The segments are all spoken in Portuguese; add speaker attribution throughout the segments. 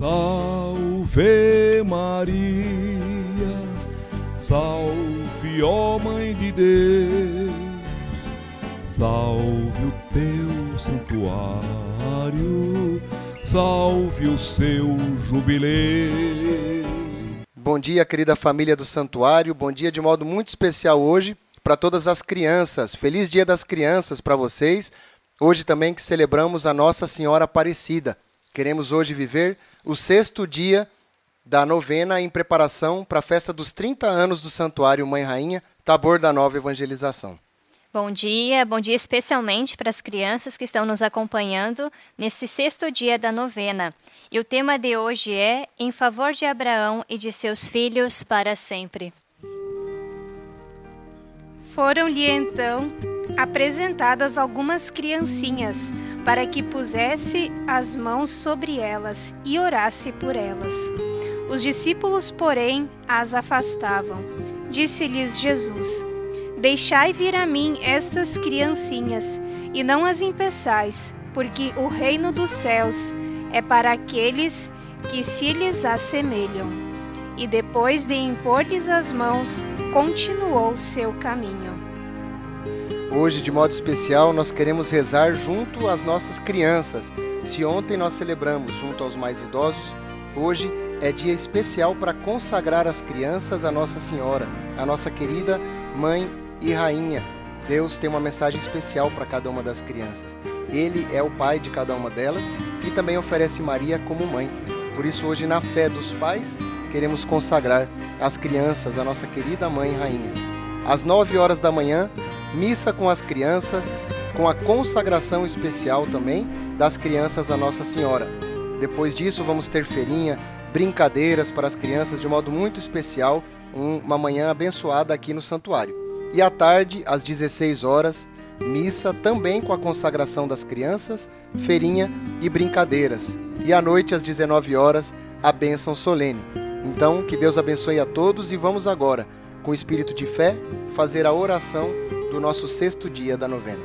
Speaker 1: Salve Maria, salve ó Mãe de Deus, salve o teu santuário, salve o seu jubileu.
Speaker 2: Bom dia, querida família do Santuário. Bom dia de modo muito especial hoje para todas as crianças. Feliz Dia das Crianças para vocês. Hoje também que celebramos a Nossa Senhora Aparecida. Queremos hoje viver o sexto dia da novena em preparação para a festa dos 30 anos do Santuário Mãe Rainha, Tabor da Nova Evangelização.
Speaker 3: Bom dia, bom dia especialmente para as crianças que estão nos acompanhando nesse sexto dia da novena. E o tema de hoje é Em favor de Abraão e de seus filhos para sempre.
Speaker 4: Foram-lhe então apresentadas algumas criancinhas, para que pusesse as mãos sobre elas e orasse por elas. Os discípulos, porém, as afastavam. Disse-lhes Jesus: Deixai vir a mim estas criancinhas, e não as impeçais, porque o reino dos céus é para aqueles que se lhes assemelham. E depois de impor-lhes as mãos, continuou seu caminho.
Speaker 2: Hoje, de modo especial, nós queremos rezar junto às nossas crianças. Se ontem nós celebramos junto aos mais idosos, hoje é dia especial para consagrar as crianças a Nossa Senhora, a nossa querida Mãe e Rainha. Deus tem uma mensagem especial para cada uma das crianças. Ele é o pai de cada uma delas e também oferece Maria como mãe. Por isso, hoje, na fé dos pais, queremos consagrar as crianças a nossa querida Mãe e Rainha. Às 9 horas da manhã, missa com as crianças, com a consagração especial também das crianças a Nossa Senhora. Depois disso, vamos ter feirinha, brincadeiras para as crianças de modo muito especial, uma manhã abençoada aqui no santuário. E à tarde, às 16 horas, missa também com a consagração das crianças, feirinha e brincadeiras. E à noite, às 19 horas, a bênção solene. Então, que Deus abençoe a todos e vamos agora, com espírito de fé, fazer a oração do nosso sexto dia da novena.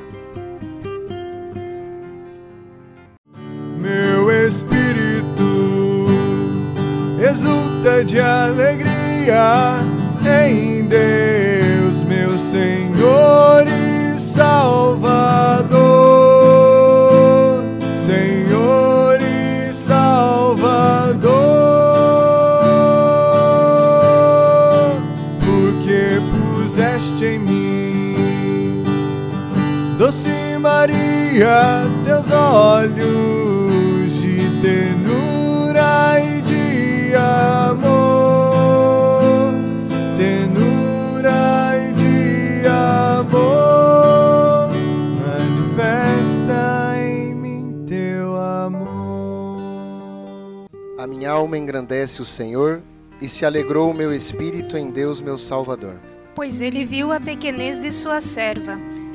Speaker 1: Meu espírito exulta de alegria em Maria, teus olhos de ternura e de amor, ternura e de amor, manifesta em mim teu amor.
Speaker 2: A minha alma engrandece o Senhor e se alegrou o meu espírito em Deus, meu Salvador.
Speaker 4: Pois ele viu a pequenez de sua serva.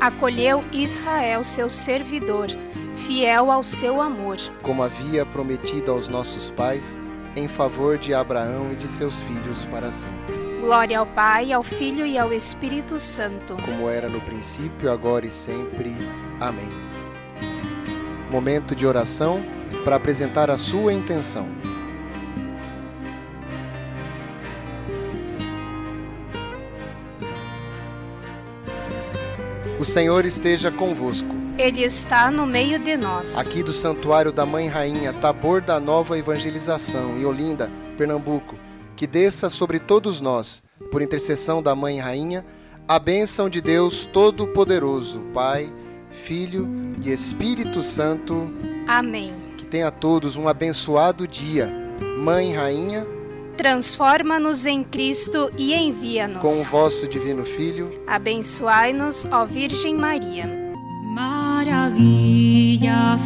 Speaker 4: Acolheu Israel, seu servidor, fiel ao seu amor.
Speaker 2: Como havia prometido aos nossos pais, em favor de Abraão e de seus filhos para sempre.
Speaker 4: Glória ao Pai, ao Filho e ao Espírito Santo.
Speaker 2: Como era no princípio, agora e sempre. Amém. Momento de oração para apresentar a sua intenção. O Senhor esteja convosco.
Speaker 4: Ele está no meio de nós.
Speaker 2: Aqui do Santuário da Mãe Rainha, Tabor da Nova Evangelização, em Olinda, Pernambuco, que desça sobre todos nós, por intercessão da Mãe Rainha, a bênção de Deus Todo-Poderoso, Pai, Filho e Espírito Santo.
Speaker 4: Amém.
Speaker 2: Que tenha todos um abençoado dia. Mãe Rainha,
Speaker 4: transforma-nos em Cristo e envia-nos.
Speaker 2: Com o vosso divino Filho,
Speaker 4: abençoai-nos, ó Virgem Maria.
Speaker 5: Maravilhas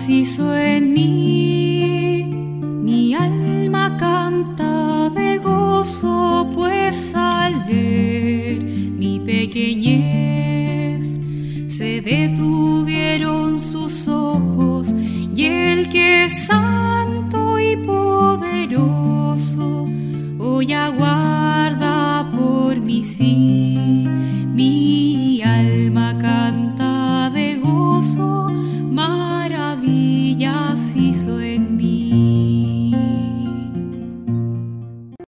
Speaker 5: hizo em mim, minha alma canta de gozo, pois, al ver mi pequenez, se detuvieron sus ojos e el que sabe